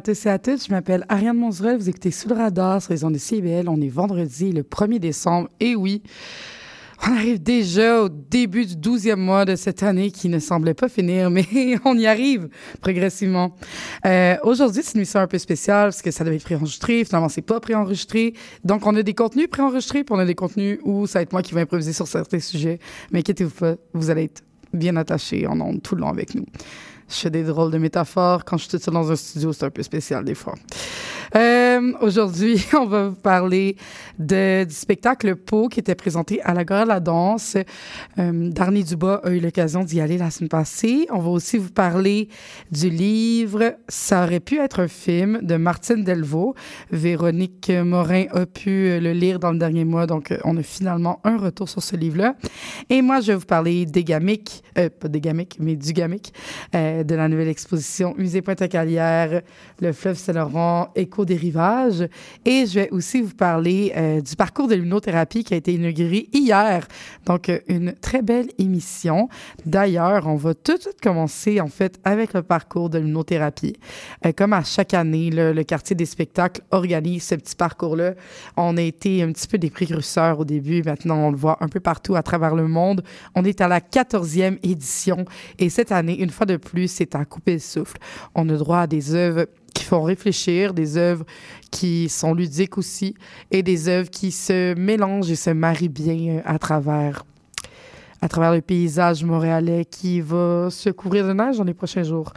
Tous et à toutes, je m'appelle Ariane Monzerel, vous écoutez Sous le radar sur les ondes de CBL, on est vendredi le 1er décembre, et oui, on arrive déjà au début du 12e mois de cette année qui ne semblait pas finir, mais on y arrive progressivement. Euh, Aujourd'hui, c'est une émission un peu spéciale parce que ça devait être préenregistré. Finalement, c'est pas préenregistré. Donc, on a des contenus préenregistrés puis on a des contenus où ça va être moi qui vais improviser sur certains sujets. Mais inquiétez-vous pas, vous allez être bien attachés en ondes tout le long avec nous. Je fais des drôles de métaphores. Quand je suis toute seule dans un studio, c'est un peu spécial des fois. Euh, Aujourd'hui, on va vous parler de, du spectacle Pau qui était présenté à la Gare de la Danse. Euh, Darny Dubois a eu l'occasion d'y aller la semaine passée. On va aussi vous parler du livre Ça aurait pu être un film de Martine Delvaux. Véronique Morin a pu le lire dans le dernier mois, donc euh, on a finalement un retour sur ce livre-là. Et moi, je vais vous parler des gamiques, euh, pas des gamiques, mais du gamique. Euh, de la nouvelle exposition Musée Pointe-à-Calière, le fleuve Saint-Laurent, Écho des rivages. Et je vais aussi vous parler euh, du parcours de luminothérapie qui a été inauguré hier. Donc, euh, une très belle émission. D'ailleurs, on va tout de suite commencer, en fait, avec le parcours de luminothérapie. Euh, comme à chaque année, le, le quartier des spectacles organise ce petit parcours-là. On a été un petit peu des précurseurs au début. Maintenant, on le voit un peu partout à travers le monde. On est à la 14e édition. Et cette année, une fois de plus, c'est à couper le souffle. On a droit à des œuvres qui font réfléchir, des œuvres qui sont ludiques aussi, et des œuvres qui se mélangent et se marient bien à travers à travers le paysage montréalais qui va se couvrir de neige dans les prochains jours.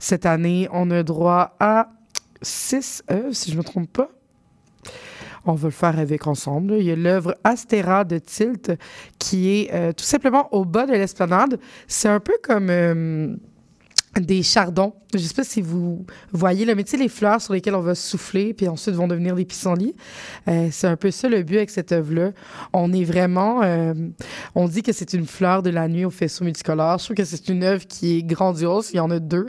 Cette année, on a droit à six œuvres, si je ne me trompe pas. On va le faire avec ensemble. Il y a l'œuvre Astéra de Tilt qui est euh, tout simplement au bas de l'esplanade. C'est un peu comme euh, des chardons. Je ne sais pas si vous voyez, le mais tu sais, les fleurs sur lesquelles on va souffler, puis ensuite vont devenir des pissenlits. Euh, c'est un peu ça le but avec cette œuvre-là. On est vraiment... euh, on dit que c'est une fleur de la nuit au faisceau multicolore. Je trouve que c'est une œuvre qui est grandiose. Il y en a deux.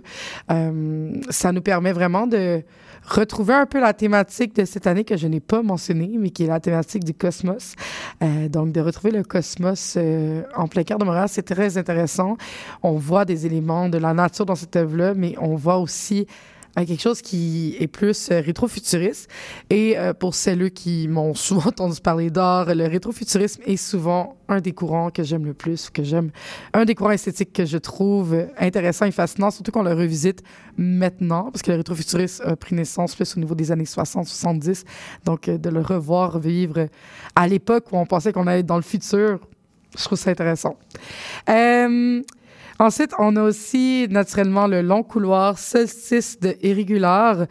Euh, ça nous permet vraiment de retrouver un peu la thématique de cette année que je n'ai pas mentionnée, mais qui est la thématique du cosmos. Euh, donc, de retrouver le cosmos euh, en plein cœur de Montréal, c'est très intéressant. On voit des éléments de la nature dans cette œuvre-là, mais on voit aussi euh, quelque chose qui est plus euh, rétrofuturiste. Et euh, pour celles qui m'ont souvent entendu parler d'art, le rétrofuturisme est souvent un des courants que j'aime le plus, que j'aime, un des courants esthétiques que je trouve intéressant et fascinant, surtout qu'on le revisite maintenant, parce que le rétrofuturisme a pris naissance plus au niveau des années 60-70. Donc, euh, de le revoir vivre à l'époque où on pensait qu'on allait dans le futur, je trouve ça intéressant. Euh, Ensuite, on a aussi naturellement le long couloir Solstice de Irrégular.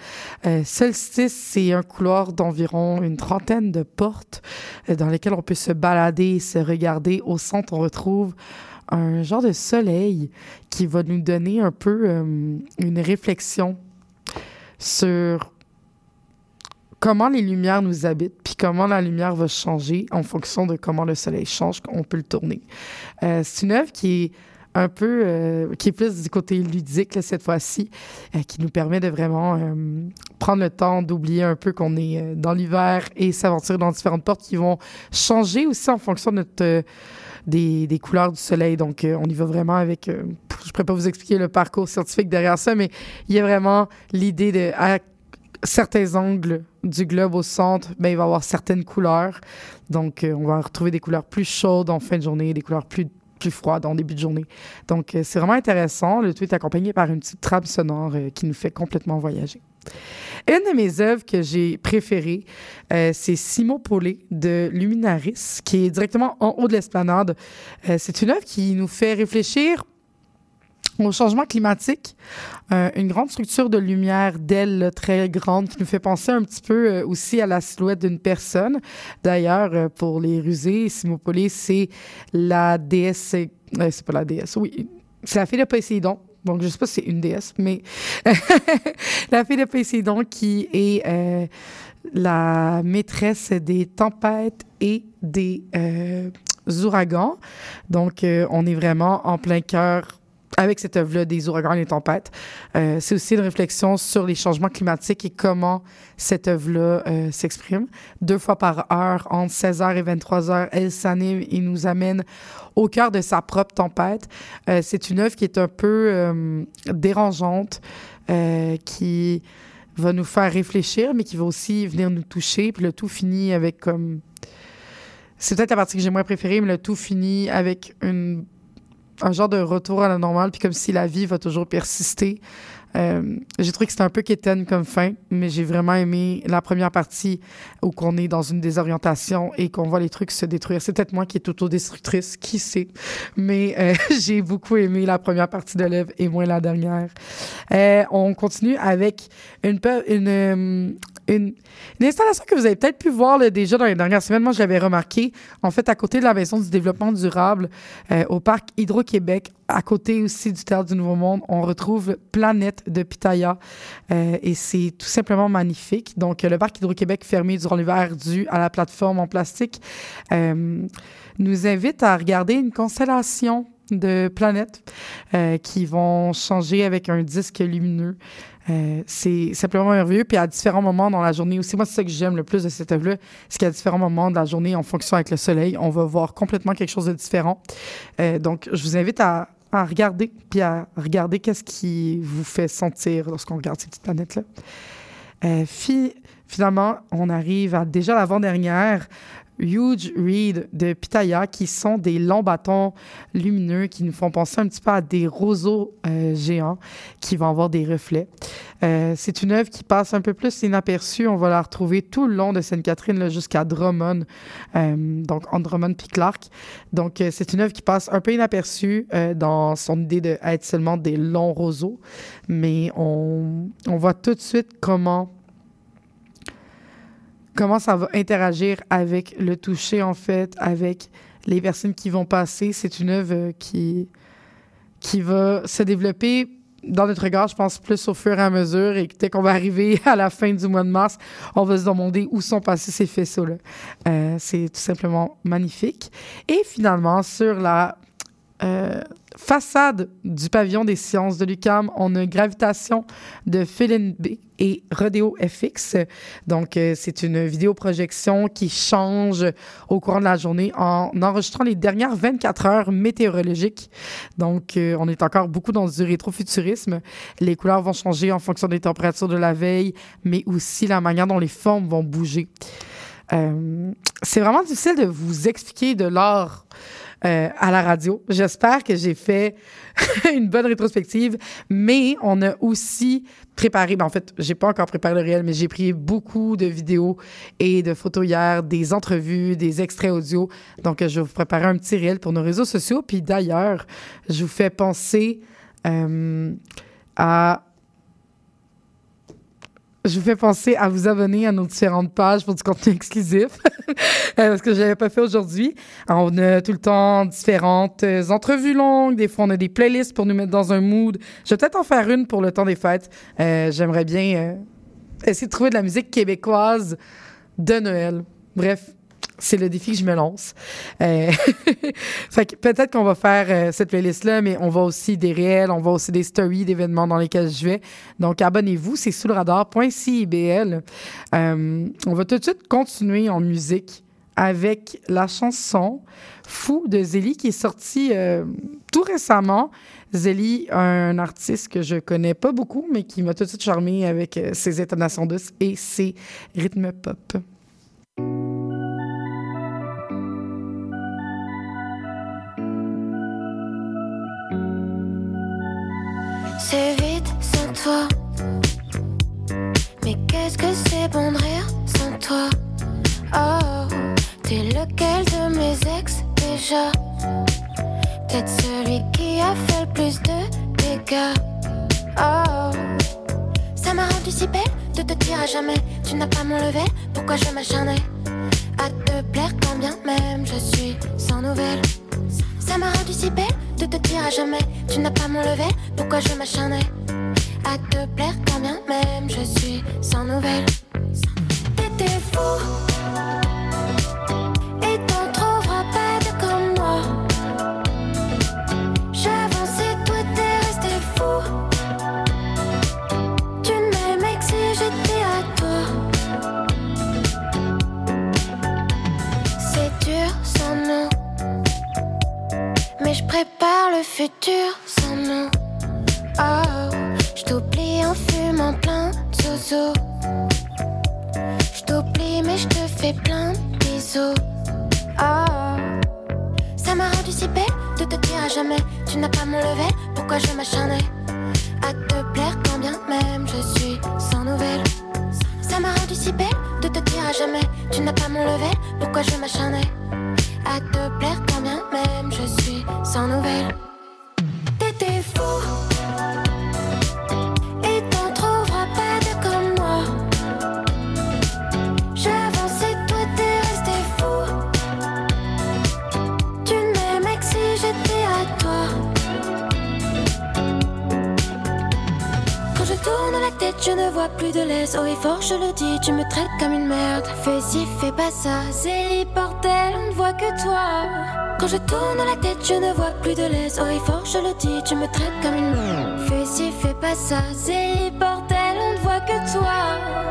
Euh, Solstice, c'est un couloir d'environ une trentaine de portes euh, dans lesquelles on peut se balader et se regarder. Au centre, on retrouve un genre de soleil qui va nous donner un peu euh, une réflexion sur comment les lumières nous habitent, puis comment la lumière va changer en fonction de comment le soleil change, on peut le tourner. Euh, c'est une œuvre qui est un peu, euh, qui est plus du côté ludique cette fois-ci, euh, qui nous permet de vraiment euh, prendre le temps d'oublier un peu qu'on est dans l'hiver et s'aventurer dans différentes portes qui vont changer aussi en fonction des, des couleurs du soleil. Donc, on y va vraiment avec, je ne pourrais pas vous expliquer le parcours scientifique derrière ça, mais il y a vraiment l'idée de, à certains angles du globe au centre, ben, il va y avoir certaines couleurs. Donc, on va retrouver des couleurs plus chaudes en fin de journée, des couleurs plus plus froide en début de journée. Donc, euh, c'est vraiment intéressant. Le tout est accompagné par une petite trame sonore euh, qui nous fait complètement voyager. Une de mes œuvres que j'ai préférées, euh, c'est Simo Paulet de Luminaris, qui est directement en haut de l'esplanade. C'est une œuvre qui nous fait réfléchir au changement climatique, euh, une grande structure de lumière d'ailes très grande qui nous fait penser un petit peu euh, aussi à la silhouette d'une personne. D'ailleurs, euh, pour les rusés, Simopolé, c'est la déesse, c'est pas la déesse, oui, c'est la fille de Poséidon. Donc, je sais pas si c'est une déesse, mais la fille de Poséidon qui est la maîtresse des tempêtes et des ouragans. Donc, on est vraiment en plein cœur avec cette œuvre-là des ouragans et des tempêtes. Euh, c'est aussi une réflexion sur les changements climatiques et comment cette œuvre-là euh, s'exprime. Deux fois par heure, entre 16h et 23h, elle s'anime et nous amène au cœur de sa propre tempête. Euh, c'est une œuvre qui est un peu dérangeante, qui va nous faire réfléchir, mais qui va aussi venir nous toucher. Puis le tout finit avec comme... C'est peut-être la partie que j'ai moins préférée, mais le tout finit avec une un genre de retour à la normale, puis comme si la vie va toujours persister. Euh, j'ai trouvé que c'était un peu quétaine comme fin, mais j'ai vraiment aimé la première partie où qu'on est dans une désorientation et qu'on voit les trucs se détruire. C'est peut-être moi qui est autodestructrice, qui sait? Mais euh, j'ai beaucoup aimé la première partie de l'œuvre et moins la dernière. Euh, on continue avec une, une, une, installation que vous avez peut-être pu voir déjà dans les dernières semaines. Moi, je l'avais remarqué. En fait, à côté de la maison du développement durable, euh, au parc Hydro-Québec, à côté aussi du Théâtre du Nouveau Monde, on retrouve Planète de Pitaya. Euh, et c'est tout simplement magnifique. Donc, le parc Hydro-Québec fermé durant l'hiver dû à la plateforme en plastique euh, nous invite à regarder une constellation de planètes qui vont changer avec un disque lumineux. Euh, c'est simplement merveilleux. Puis à différents moments dans la journée aussi, moi, c'est ça que j'aime le plus de cette œuvre-là, c'est qu'à différents moments de la journée, en fonction avec le soleil, on va voir complètement quelque chose de différent. Euh, donc, je vous invite à, regarder, puis à regarder qu'est-ce qui vous fait sentir lorsqu'on regarde ces petites planètes-là. Euh, finalement, on arrive à déjà l'avant-dernière. Huge Reed de Pitaya, qui sont des longs bâtons lumineux qui nous font penser un petit peu à des roseaux euh, géants qui vont avoir des reflets. Euh, c'est une œuvre qui passe un peu plus inaperçue. On va la retrouver tout le long de Sainte-Catherine jusqu'à Drummond, euh, donc en Drummond puis Clark. Donc, c'est une œuvre qui passe un peu inaperçue dans son idée d'être seulement des longs roseaux, mais on, on voit tout de suite comment comment ça va interagir avec le toucher, en fait, avec les personnes qui vont passer. C'est une œuvre qui, qui va se développer dans notre regard, je pense, plus au fur et à mesure. Et dès qu'on va arriver à la fin du mois de mars, on va se demander où sont passés ces faisceaux-là. Euh, c'est tout simplement magnifique. Et finalement, sur la euh, façade du pavillon des sciences de l'UCAM, on a Gravitation de Philin B et Rodeo FX. Donc, euh, c'est une vidéoprojection qui change au courant de la journée en enregistrant les dernières 24 heures météorologiques. Donc, euh, on est encore beaucoup dans du rétrofuturisme. Les couleurs vont changer en fonction des températures de la veille, mais aussi la manière dont les formes vont bouger. Euh, c'est vraiment difficile de vous expliquer de l'art euh, à la radio. J'espère que j'ai fait une bonne rétrospective, mais on a aussi préparé, ben en fait, j'ai pas encore préparé le réel, mais j'ai pris beaucoup de vidéos et de photos hier, des entrevues, des extraits audio. Donc, je vais vous préparer un petit réel pour nos réseaux sociaux. Puis d'ailleurs, je vous fais penser euh, à je vous fais penser à vous abonner à nos différentes pages pour du contenu exclusif, euh, parce que je l'avais pas fait aujourd'hui. On a tout le temps différentes euh, entrevues longues, des fois on a des playlists pour nous mettre dans un mood. Je vais peut-être en faire une pour le temps des fêtes. Euh, j'aimerais bien essayer de trouver de la musique québécoise de Noël. Bref, c'est le défi que je me lance. Euh, peut-être qu'on va faire euh, cette playlist-là, mais on va aussi des réels, on va aussi des stories d'événements dans lesquels je vais. Donc, abonnez-vous, c'est sous le radar.cibl. Euh, on va tout de suite continuer en musique avec la chanson Fou de Zélie qui est sortie tout récemment. Zélie, un artiste que je connais pas beaucoup, mais qui m'a tout de suite charmé avec ses intonations douces et ses rythmes pop. C'est vite sans toi. bon de rire sans toi? Oh, t'es lequel de mes ex déjà? Peut-être celui qui a fait le plus de dégâts. Oh, ça m'a rendu si belle de te dire à jamais. Tu n'as pas mon level, pourquoi je m'acharnais à te plaire quand bien même je suis sans nouvelles? Ça m'a rendu si belle de te dire à jamais. Tu n'as pas mon level, pourquoi je m'acharnais à te plaire quand bien même je suis sans nouvelles. T'étais. Le futur sans nous. Oh, je t'oublie en fumant plein de zozo. Je t'oublie, mais je te fais plein de bisous. Oh, ça m'a rendu si belle de te dire à jamais. Tu n'as pas mon level, pourquoi je m'acharnais à te plaire quand bien même je suis sans nouvelles? Ça m'a rendu si belle de te dire à jamais. Tu n'as pas mon level, pourquoi je m'acharnais à te plaire même je suis sans nouvelles. T'étais fou. Et t'en trouveras pas de comme moi. J'avançais, toi t'es resté fou. Tu m'aimais que si j'étais à toi. Quand je tourne la tête, je ne vois plus de laisse. Oh, et fort, je le dis, tu me traites comme une merde. Fais ci, fais pas ça, c'est bordel, on ne voit que toi. Quand je tourne la tête, je ne vois plus de laisse. Oh, et fort, je le dis, tu me traites comme une. Fais ci, fais pas ça, c'est bordel, on ne voit que toi.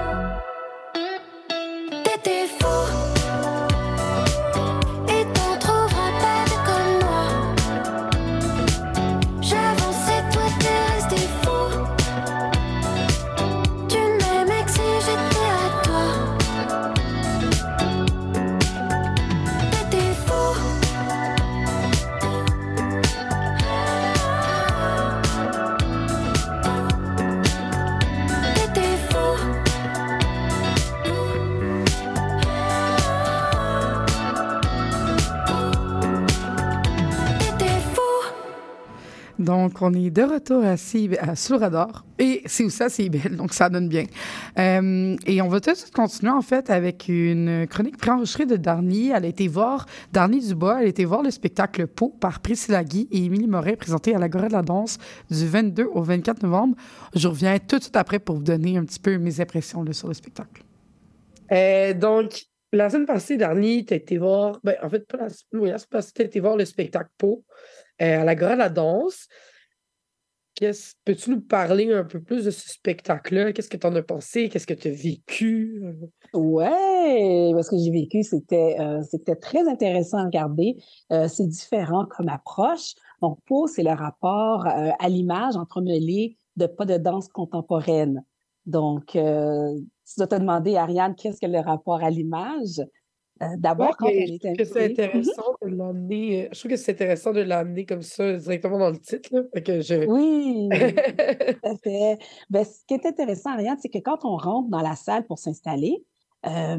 Donc, on est de retour à, CIB, à. Et c'est aussi à CIBL, donc ça donne bien. Euh, et on va tout de suite continuer, en fait, avec une chronique préenregistrée de Darny. Elle a été voir, Darny Dubois, elle a été voir le spectacle Pau par Priscilla Guy et Émilie Moret, présenté à l'Agora de la danse du 22 au 24 novembre. Je reviens tout de suite après pour vous donner un petit peu mes impressions là, sur le spectacle. Euh, donc, la semaine passée, Darny, tu été voir, ben, en fait, pas la, oui, la semaine passée, tu été voir le spectacle Pau à la Gora de la Danse. Peux-tu nous parler un peu plus de ce spectacle-là? Qu'est-ce que tu en as pensé? Qu'est-ce que tu as vécu? Ouais, parce que j'ai vécu, c'était euh, très intéressant à regarder. Euh, c'est différent comme approche. Donc, Pau, c'est le rapport euh, à l'image entremêlé de pas de danse contemporaine. Donc, euh, tu dois te demander, Ariane, qu'est-ce que le rapport à l'image? Euh, D'abord, quand est c'est invité- intéressant de l'amener. euh, Je trouve que c'est intéressant de l'amener comme ça directement dans le titre. Là. Fait que je... Oui, Tout à fait. Ben, ce qui est intéressant, Ariane, c'est que quand on rentre dans la salle pour s'installer, euh,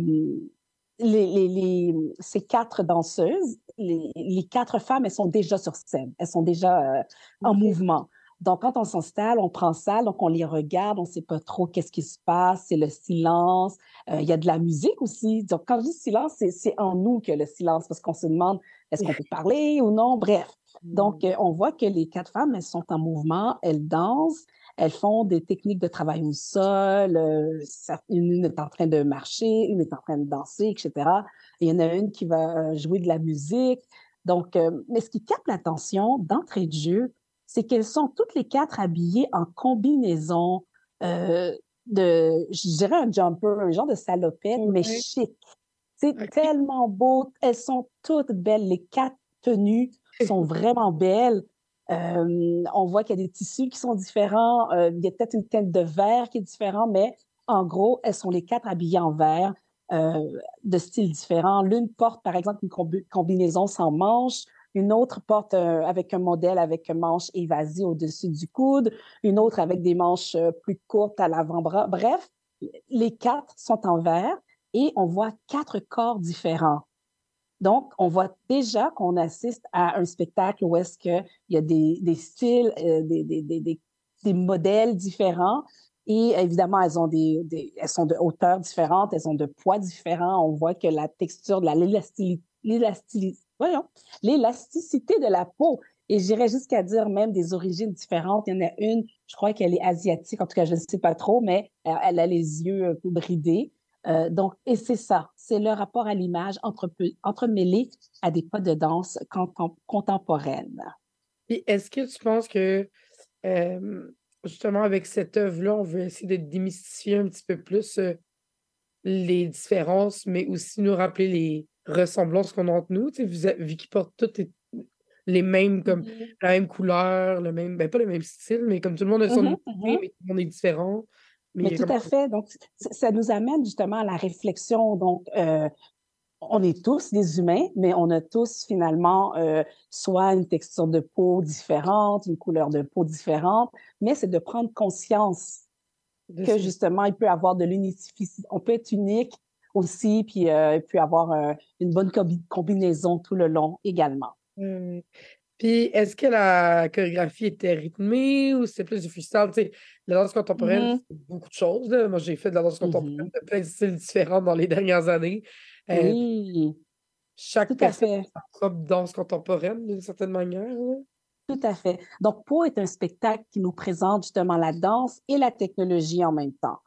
les, les- les- ces quatre danseuses, les, les quatre femmes, elles sont déjà sur scène, elles sont déjà euh, en mouvement. Donc, quand on s'installe, on prend salle, donc on les regarde, on ne sait pas trop qu'est-ce qui se passe, c'est le silence. Euh, Il y a de la musique aussi. Donc, quand je dis silence, c'est en nous que le silence, parce qu'on se demande est-ce qu'on peut parler ou non? Bref. Donc, euh, on voit que les quatre femmes, elles sont en mouvement, elles dansent, elles font des techniques de travail au sol, euh, ça- une est en train de marcher, une est en train de danser, etc. Et il y en a une qui va jouer de la musique. Donc, mais ce qui capte l'attention d'entrée de jeu, c'est qu'elles sont toutes les quatre habillées en combinaison euh, de, je dirais un jumper, un genre de salopette, mais chic. C'est tellement beau. Elles sont toutes belles. Les quatre tenues sont vraiment belles. Euh, on voit qu'il y a des tissus qui sont différents. Euh, il y a peut-être une teinte de vert qui est différente, mais en gros, elles sont les quatre habillées en vert euh, de styles différents. L'une porte, par exemple, une combi- combinaison sans manches. Une autre porte euh, avec un modèle avec manche évasé au-dessus du coude. Une autre avec des manches euh, plus courtes à l'avant-bras. Bref, les quatre sont en vert et on voit quatre corps différents. Donc, on voit déjà qu'on assiste à un spectacle où est-ce qu'il y a des, styles, euh, des, modèles différents. Et évidemment, elles, ont des, elles sont de hauteur différentes, elles ont de poids différents. On voit que la texture de l'élasticité l'élasticité de la peau, et j'irais jusqu'à dire même des origines différentes. Il y en a une, je crois qu'elle est asiatique, en tout cas, je ne sais pas trop, mais elle a les yeux un peu bridés. Euh, donc, et c'est ça, c'est le rapport à l'image entre, entremêlé à des pas de danse contemporaine. Puis est-ce que tu penses que euh, justement avec cette œuvre-là, on veut essayer de démystifier un petit peu plus euh, les différences, mais aussi nous rappeler les ressemblances qu'on a entre nous, tu sais, vu qu'ils portent toutes les mêmes, comme mm-hmm. la même couleur, le même, ben pas le même style, mais comme tout le monde a son mm-hmm, mm-hmm. mais tout le monde est différent. Mais, tout à fait. Donc, ça nous amène justement à la réflexion. Donc, euh, on est tous des humains, mais on a tous finalement euh, soit une texture de peau différente, une couleur de peau différente, mais c'est de prendre conscience que justement, il peut avoir de l'unificité. On peut être unique aussi, puis, euh, puis avoir une bonne combinaison tout le long également. Puis, est-ce que la chorégraphie était rythmée ou c'est plus du freestyle? Tu sais, la danse contemporaine, mm-hmm. c'est beaucoup de choses. Moi, j'ai fait de la danse contemporaine Mm-hmm. de plein de styles différents dans les dernières années. Euh, Oui, chaque tout à personne a sa danse contemporaine, d'une certaine manière. là. Tout à fait. Donc, Po est un spectacle qui nous présente justement la danse et la technologie en même temps.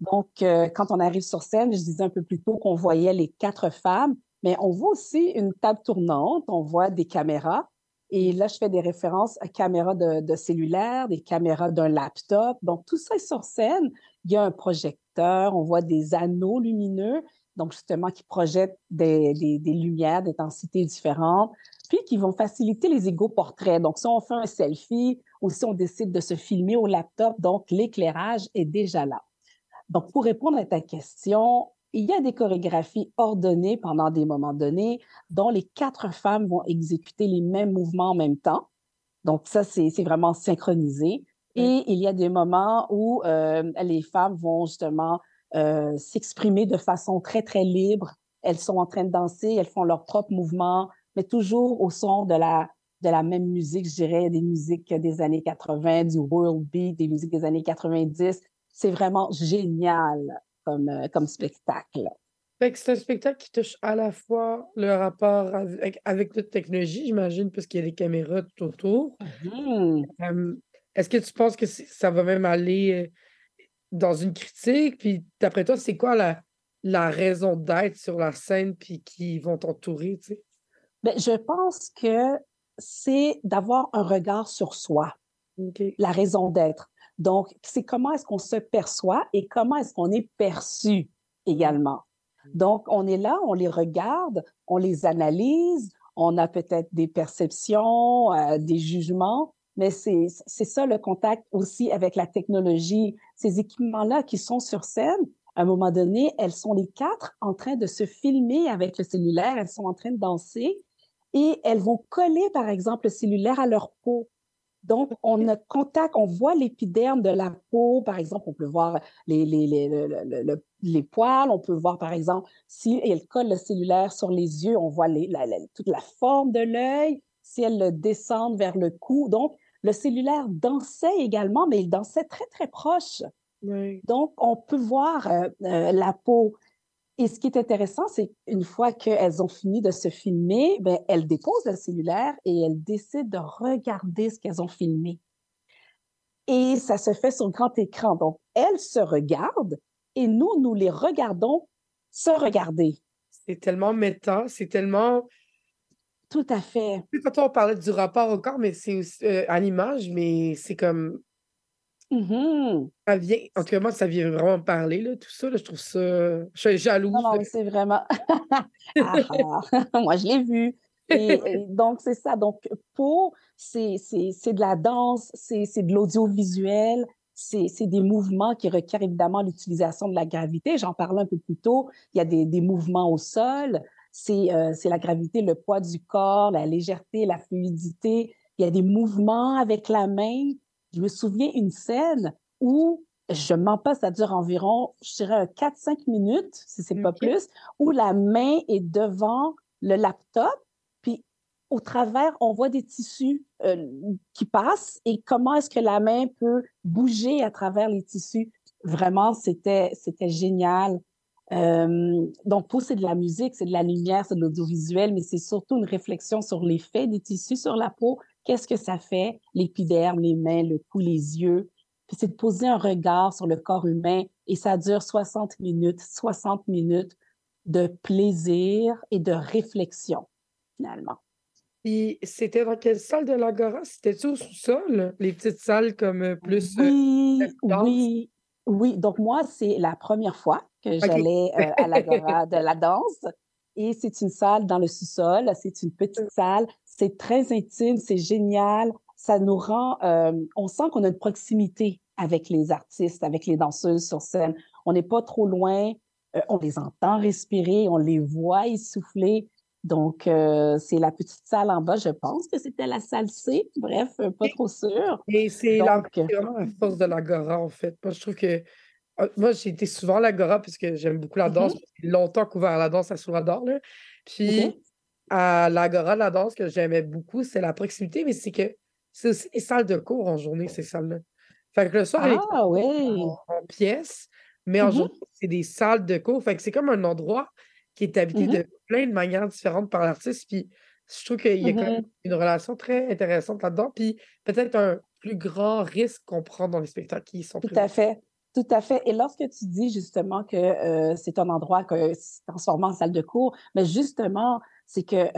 Donc, euh, quand on arrive sur scène, je disais un peu plus tôt qu'on voyait les quatre femmes, mais on voit aussi une table tournante, on voit des caméras. Et là, je fais des références à caméras de, cellulaire, des caméras d'un laptop. Donc, tout ça est sur scène. Il y a un projecteur, on voit des anneaux lumineux, donc justement qui projettent des, des, lumières d'intensités différentes, puis qui vont faciliter les égaux portraits. Donc, si on fait un selfie ou si on décide de se filmer au laptop, donc l'éclairage est déjà là. Donc, pour répondre à ta question, il y a des chorégraphies ordonnées pendant des moments donnés dont les quatre femmes vont exécuter les mêmes mouvements en même temps. Donc ça, c'est vraiment synchronisé. Et il y a des moments où euh, les femmes vont justement euh, s'exprimer de façon très, très libre. Elles sont en train de danser, elles font leurs propres mouvements, mais toujours au son de la, de la même musique, je dirais, des musiques des années 80, du world beat, des musiques des années 90. C'est vraiment génial comme, euh, comme spectacle. C'est un spectacle qui touche à la fois le rapport avec, avec notre technologie, j'imagine, parce qu'il y a des caméras tout autour. Mhm. Euh, Est-ce que tu penses que ça va même aller euh, dans une critique? Puis d'après toi, c'est quoi la, la raison d'être sur la scène puis qui vont t'entourer, tu sais? Ben, je pense que c'est d'avoir un regard sur soi, la raison d'être. Donc, c'est comment est-ce qu'on se perçoit et comment est-ce qu'on est perçu également. Donc, on est là, on les regarde, on les analyse, on a peut-être des perceptions, euh, des jugements, mais c'est ça le contact aussi avec la technologie. Ces équipements-là qui sont sur scène, à un moment donné, elles sont les quatre en train de se filmer avec le cellulaire, elles sont en train de danser et elles vont coller, par exemple, le cellulaire à leur peau. Donc, on a contact, on voit l'épiderme de la peau, par exemple, on peut voir les, les, les, le- le- le- les poils, on peut voir, par exemple, si elle colle le cellulaire sur les yeux, on voit les, la- la- toute la forme de l'œil, si elle le descend vers le cou. Donc, le cellulaire dansait également, mais il dansait très, très proche. Donc, on peut voir euh, euh, la peau. Et ce qui est intéressant, c'est qu'une fois qu'elles ont fini de se filmer, ben, elles déposent le cellulaire et elles décident de regarder ce qu'elles ont filmé. Et ça se fait sur grand écran. Donc, elles se regardent et nous, nous les regardons se regarder. C'est tellement méta, c'est tellement. Tout à fait. Tantôt, on parlait du rapport au corps, mais c'est aussi euh, à l'image, mais c'est comme. Mhm. Ça vient. En tout cas, moi, ça vient vraiment me parler, là, tout ça. là, je trouve ça. Je suis jalouse. Non, c'est vraiment. Ah, ah. Moi, je l'ai vu. Et, et donc, c'est ça. Donc, pour, c'est de la danse, c'est de l'audiovisuel, c'est des mouvements qui requièrent évidemment l'utilisation de la gravité. J'en parlais un peu plus tôt. Il y a des, des mouvements au sol. C'est euh, c'est la gravité, le poids du corps, la légèreté, la fluidité. Il y a des mouvements avec la main. Je me souviens une scène où je mens pas, ça dure environ, je dirais, 4-5 minutes, si c'est pas plus, où la main est devant le laptop, puis au travers, on voit des tissus euh, qui passent et comment est-ce que la main peut bouger à travers les tissus. Vraiment, c'était c'était génial. Euh, donc, pour c'est de la musique, c'est de la lumière, c'est de l'audiovisuel, mais c'est surtout une réflexion sur l'effet des tissus sur la peau. Qu'est-ce que ça fait, l'épiderme, les mains, le cou, les yeux? Puis c'est de poser un regard sur le corps humain et ça dure 60 minutes, 60 minutes de plaisir et de réflexion, finalement. Et c'était dans quelle salle de l'Agora? C'était-tu au sous-sol? Les petites salles comme euh, plus... Oui, oui, oui. Donc moi, c'est la première fois que j'allais euh, à l'Agora de la danse. Et c'est une salle dans le sous-sol. C'est une petite salle. C'est très intime. C'est génial. Ça nous rend... Euh, on sent qu'on a une proximité avec les artistes, avec les danseuses sur scène. On n'est pas trop loin. Euh, on les entend respirer. On les voit essouffler. Donc, c'est la petite salle en bas. Je pense que c'était la salle C. Bref, pas trop sûr. Et c'est vraiment la force de l'Agora, en fait. Moi, je trouve que ah, moi, j'ai été souvent à l'Agora puisque j'aime beaucoup la danse. Mm-hmm. J'ai longtemps couvert la danse à Sourador. Puis à l'Agora, la danse que j'aimais beaucoup, c'est la proximité, mais c'est que c'est aussi des salles de cours en journée, ces salles-là. Fait que le soir, ah, oui. en, pièces, mais en mm-hmm. journée, c'est des salles de cours. Fait que c'est comme un endroit qui est habité de mm-hmm. plein de manières différentes par l'artiste. Puis je trouve qu'il y a quand même une relation très intéressante là-dedans. Puis peut-être un plus grand risque qu'on prend dans les spectacles qui sont Tout à fait. Tout à fait. Et lorsque tu dis justement que euh, c'est un endroit que c'est transformé en salle de cours, mais justement, c'est que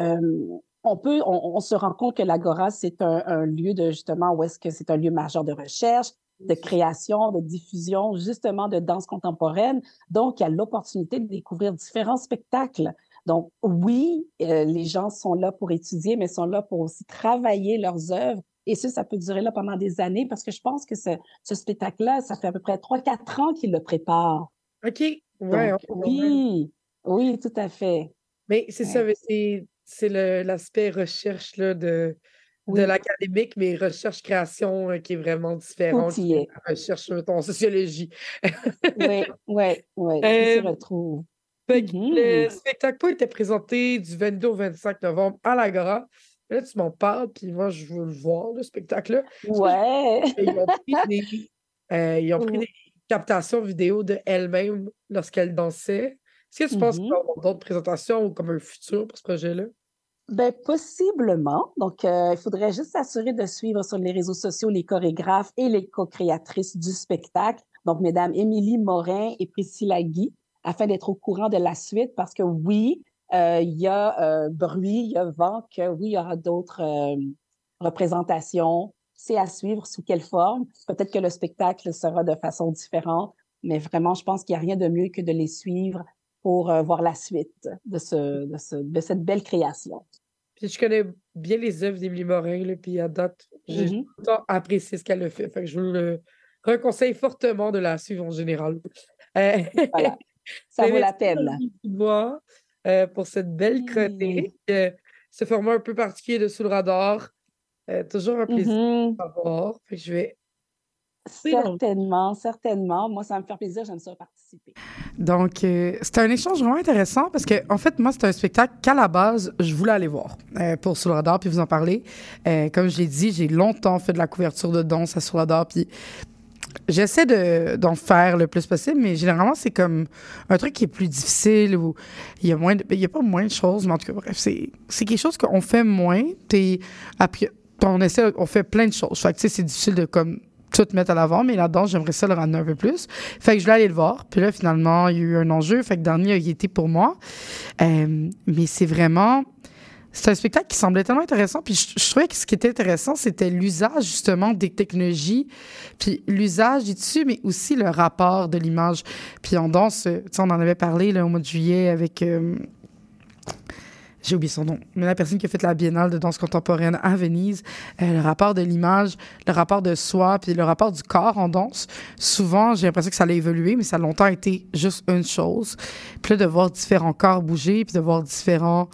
on peut, on, se rend compte que l'Agora, c'est un, lieu de justement où est-ce que c'est un lieu majeur de recherche, de création, de diffusion, justement de danse contemporaine. Donc, il y a l'opportunité de découvrir différents spectacles. Donc, oui, euh, les gens sont là pour étudier, mais sont là pour aussi travailler leurs œuvres et ça, ça peut durer là pendant des années parce que je pense que ce, spectacle-là, ça fait à peu près 3-4 ans qu'il le prépare. OK. Ouais, oui, oui, tout à fait. Mais c'est ça, c'est l'aspect recherche là, de, de l'académique, mais recherche-création euh, qui est vraiment différent. de recherche en sociologie. oui, oui, oui, euh, se retrouve. Le mmh spectacle était présenté du 22 au 25 novembre à l'Agora. Là, tu m'en parles, puis moi, je veux le voir, le spectacle-là. Ouais. Ils ont pris, des, captations vidéo de elle-même lorsqu'elle dansait. Est-ce que tu penses qu'il va y avoir d'autres présentations ou comme un futur pour ce projet-là? Ben, possiblement. Donc, euh, il faudrait juste s'assurer de suivre sur les réseaux sociaux les chorégraphes et les co-créatrices du spectacle. Donc, mesdames Émilie Morin et Priscilla Guy, afin d'être au courant de la suite, parce que oui, euh, il y a euh, bruit, il y a vent, que oui, il y aura d'autres euh, représentations. C'est à suivre sous quelle forme. Peut-être que le spectacle sera de façon différente, mais vraiment, je pense qu'il n'y a rien de mieux que de les suivre pour voir la suite de, ce, de, ce, de, cette belle création. Puis je connais bien les œuvres d'Émilie Morin, là, puis à date, j'ai mm apprécié ce qu'elle a fait. Fait que je vous le reconseille fortement de la suivre en général. voilà. Ça vaut la peine. Euh, pour cette belle chronique. ce format un peu particulier de Sous le radar. Euh, toujours un plaisir de mm-hmm. voir. je vais Certainement, certainement. Moi, ça va me faire plaisir, j'aime ça participer. Donc, euh, c'était un échange vraiment intéressant parce que, en fait, moi, c'est un spectacle qu'à la base, je voulais aller voir pour Sous le radar puis vous en parler. comme je l'ai dit, j'ai longtemps fait de la couverture de danse à Sous le radar puis J'essaie d'en faire le plus possible, mais généralement, c'est comme un truc qui est plus difficile ou il y a moins il y a pas moins de choses, mais en tout cas, bref, c'est, quelque chose qu'on fait moins. Puis on essaie, on fait plein de choses. Fait que, c'est difficile de comme tout mettre à l'avant, mais là-dedans, j'aimerais ça le ramener un peu plus. Fait que je vais aller le voir. Puis là, finalement, il y a eu un enjeu. Fait que dernier a été pour moi. Euh, mais c'est vraiment c'est un spectacle qui semblait tellement intéressant. Puis je, trouvais que ce qui était intéressant, c'était l'usage justement des technologies, puis l'usage du dessus, mais aussi le rapport de l'image. Puis on danse, tu sais, on en avait parlé là, au mois de juillet avec. Euh, j'ai oublié son nom, mais la personne qui a fait la biennale de danse contemporaine à Venise, euh, le rapport de l'image, le rapport de soi, puis le rapport du corps en danse, souvent, j'ai l'impression que ça a évolué, mais ça a longtemps été juste une chose. Puis là, de voir différents corps bouger, puis de voir différentes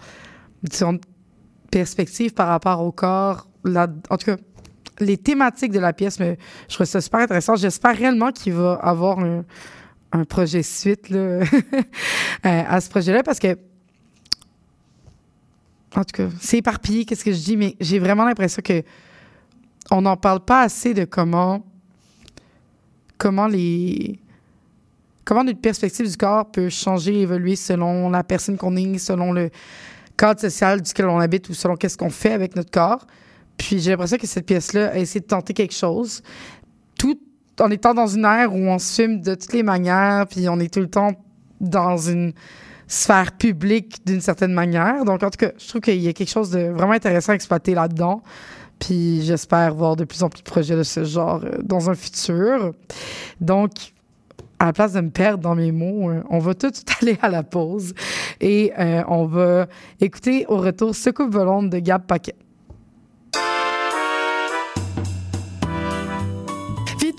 perspectives par rapport au corps. En tout cas, les thématiques de la pièce, mais je trouve ça super intéressant. J'espère réellement qu'il va avoir un, un projet suite là, euh, à ce projet-là parce que en tout cas, c'est éparpillé, qu'est-ce que je dis, mais j'ai vraiment l'impression que on n'en parle pas assez de comment comment les comment notre perspective du corps peut changer, évoluer selon la personne qu'on est, selon le cadre social duquel on habite ou selon qu'est-ce qu'on fait avec notre corps. Puis j'ai l'impression que cette pièce-là a essayé de tenter quelque chose, tout en étant dans une ère où on se filme de toutes les manières, puis on est tout le temps dans une sphère publique d'une certaine manière. Donc, en tout cas, je trouve qu'il y a quelque chose de vraiment intéressant à exploiter là-dedans. Puis j'espère voir de plus en plus de projets de ce genre euh, dans un futur. Donc, à la place de me perdre dans mes mots, euh, on va tout, tout aller à la pause et euh, on va écouter au retour Ce coupe volante de Gab Paquet.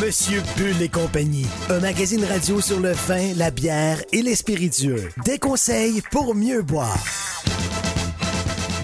Monsieur Bull et compagnie, un magazine radio sur le vin, la bière et les spiritueux. Des conseils pour mieux boire.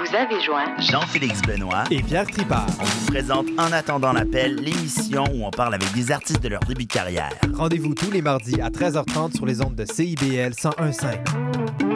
Vous avez joint Jean-Félix Benoît et Pierre Tripart. On vous présente En attendant l'appel, l'émission où on parle avec des artistes de leur début de carrière. Rendez-vous tous les mardis à 13h30 sur les ondes de CIBL 1015.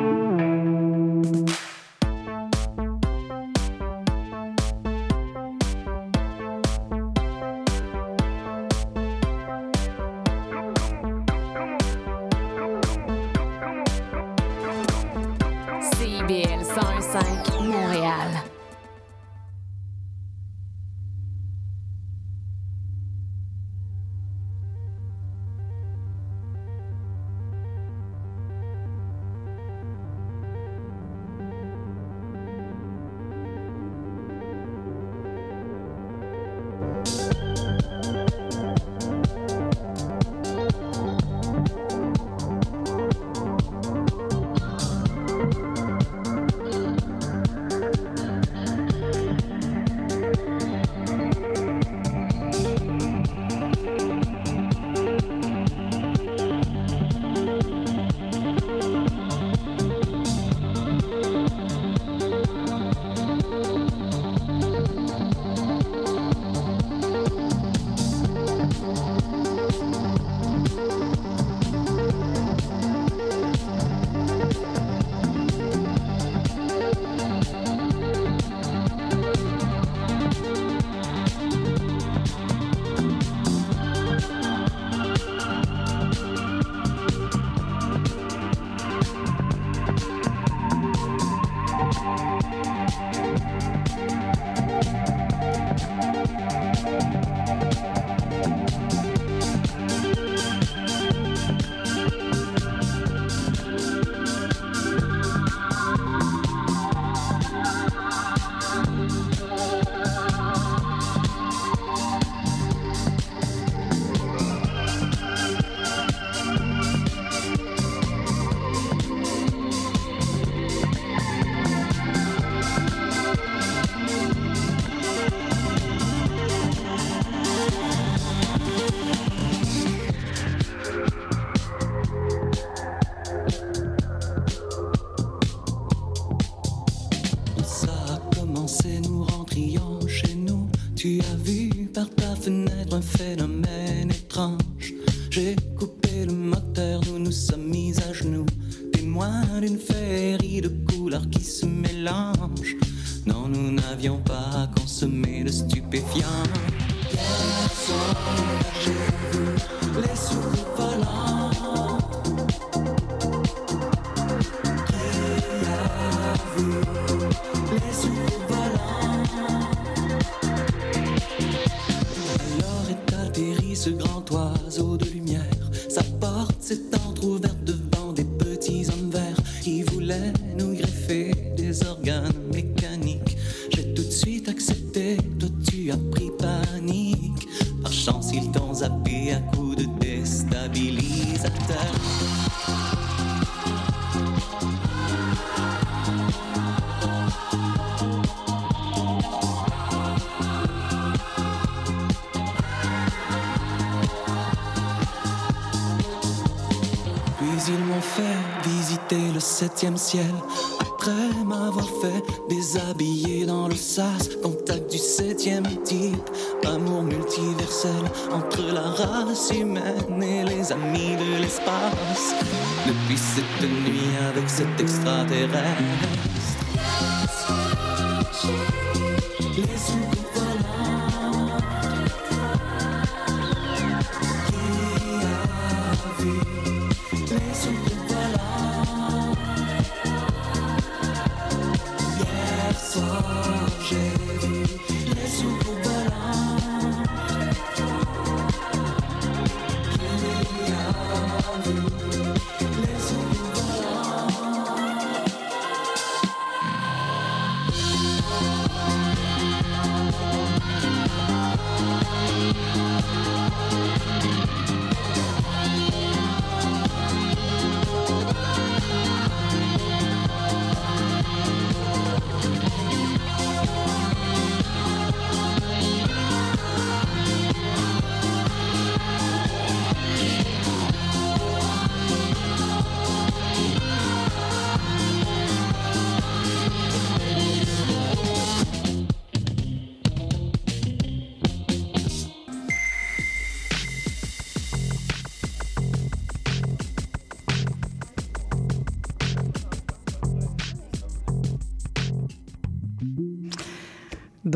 Puis ils m'ont fait visiter le septième ciel. Après m'avoir fait déshabiller dans le sas, contact du septième type, amour multiversel entre la race humaine et les amis de l'espace. Depuis cette nuit avec cet extraterrestre.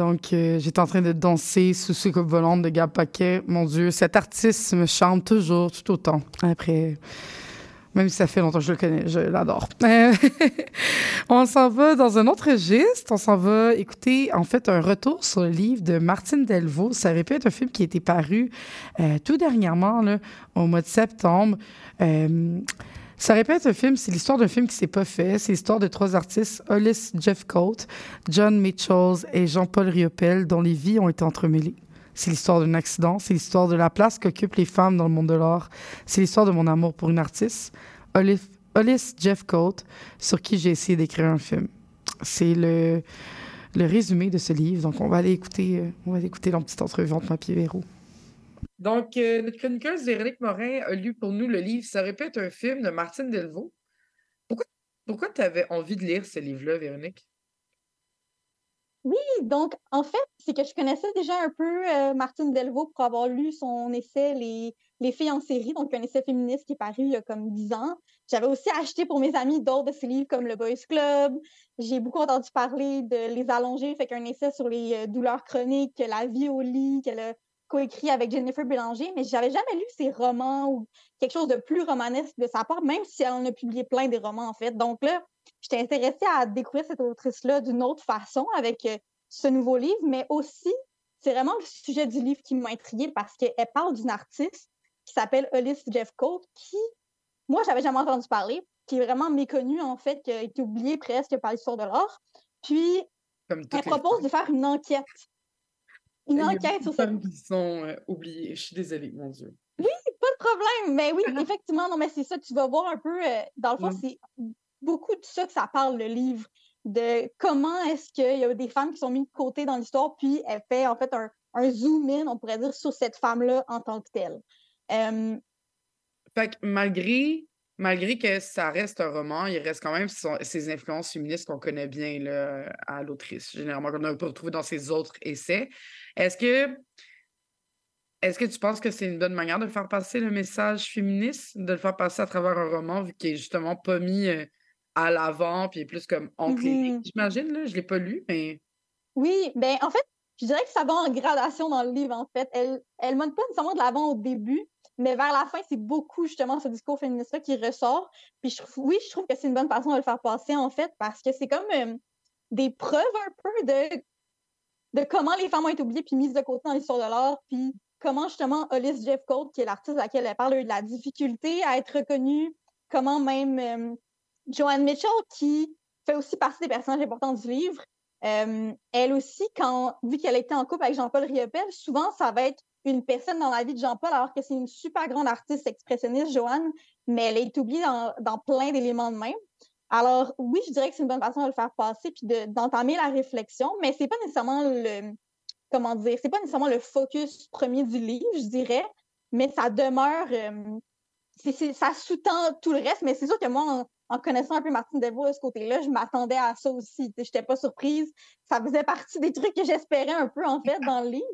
Donc, euh, j'étais en train de danser sous ce coupe volante de Gab Paquet. Mon Dieu, cet artiste me chante toujours, tout autant. Après, même si ça fait longtemps que je le connais, je l'adore. On s'en va dans un autre registre. On s'en va écouter, en fait, un retour sur le livre de Martine Delvaux. Ça être un film qui a été paru euh, tout dernièrement, au mois de septembre. Euh, ça être un film, c'est l'histoire d'un film qui s'est pas fait. C'est l'histoire de trois artistes, Hollis Jeffcoat, John Mitchells et Jean-Paul Riopel, dont les vies ont été entremêlées. C'est l'histoire d'un accident, c'est l'histoire de la place qu'occupent les femmes dans le monde de l'art. C'est l'histoire de mon amour pour une artiste, Hollis, Hollis Jeffcoat, sur qui j'ai essayé d'écrire un film. C'est le, le résumé de ce livre. Donc, on va aller écouter, euh, on va aller écouter leur petite entrevue entre moi et Véro. Donc, euh, notre chroniqueuse Véronique Morin a lu pour nous le livre Ça répète un film de Martine Delvaux. Pourquoi, pourquoi tu avais envie de lire ce livre-là, Véronique? Oui, donc en fait, c'est que je connaissais déjà un peu euh, Martine Delvaux pour avoir lu son essai Les, Les filles en série, donc un essai féministe qui est paru il y a comme dix ans. J'avais aussi acheté pour mes amis d'autres de ses livres comme Le Boys Club. J'ai beaucoup entendu parler de Les Allongés, fait qu'un essai sur les euh, douleurs chroniques, La vie au lit, qu'elle a coécrit avec Jennifer Bélanger, mais j'avais jamais lu ses romans ou quelque chose de plus romanesque de sa part, même si elle en a publié plein des romans en fait. Donc là, j'étais intéressée à découvrir cette autrice-là d'une autre façon avec euh, ce nouveau livre, mais aussi, c'est vraiment le sujet du livre qui m'a intriguée parce qu'elle parle d'une artiste qui s'appelle Hollis Jeffcoat, qui, moi, j'avais jamais entendu parler, qui est vraiment méconnue, en fait, qui a été oubliée presque par l'histoire de l'art. Puis, Comme elle les propose de faire une enquête. Une enquête sur femmes qui sont euh, oubliées. Je suis désolée, mon Dieu. Oui, pas de problème. Mais oui, effectivement, non, mais c'est ça, tu vas voir un peu, euh, dans le fond, Mm. c'est beaucoup de ça que ça parle, le livre, de comment est-ce qu'il y a des femmes qui sont mises de côté dans l'histoire, puis elle fait en fait un, un zoom-in, on pourrait dire, sur cette femme-là en tant que telle. Euh, Fait que malgré, malgré que ça reste un roman, il reste quand même son- ces influences féministes qu'on connaît bien là, à l'autrice, généralement, qu'on a pu retrouver dans ses autres essais. Est-ce que, est-ce que tu penses que c'est une bonne manière de faire passer le message féministe, de le faire passer à travers un roman, vu qu'il est justement pas mis euh, à l'avant, puis il est plus comme entre les lignes, j'imagine, là? Je l'ai pas lu, mais... Oui, ben en fait, je dirais que ça va en gradation dans le livre, en fait. Elle elle monte pas nécessairement de l'avant au début, mais vers la fin, c'est beaucoup justement ce discours féministe-là qui ressort. Puis oui, je trouve que c'est une bonne façon de le faire passer, en fait, parce que c'est comme euh, des preuves un peu de, de comment les femmes ont été oubliées puis mises de côté dans l'histoire de l'art, puis comment justement Hollis Jeffcoat, qui est l'artiste à laquelle elle parle, a eu de la difficulté à être reconnue, comment même euh, Joanne Mitchell, qui fait aussi partie des personnages importants du livre, euh, elle aussi, quand, vu qu'elle était en couple avec Jean-Paul Riopel, souvent ça va être une personne dans la vie de Jean-Paul, alors que c'est une super grande artiste expressionniste, Joanne, mais elle est oubliée dans, dans plein d'éléments de même. Alors, oui, je dirais que c'est une bonne façon de le faire passer puis d'entamer la réflexion, mais c'est pas nécessairement le, comment dire, c'est pas nécessairement le focus premier du livre, je dirais, mais ça demeure, euh, ça sous-tend tout le reste, mais c'est sûr que moi, en, connaissant un peu Martine Delvaux de ce côté-là, je m'attendais à ça aussi. Je n'étais pas surprise. Ça faisait partie des trucs que j'espérais un peu, en fait, dans le livre.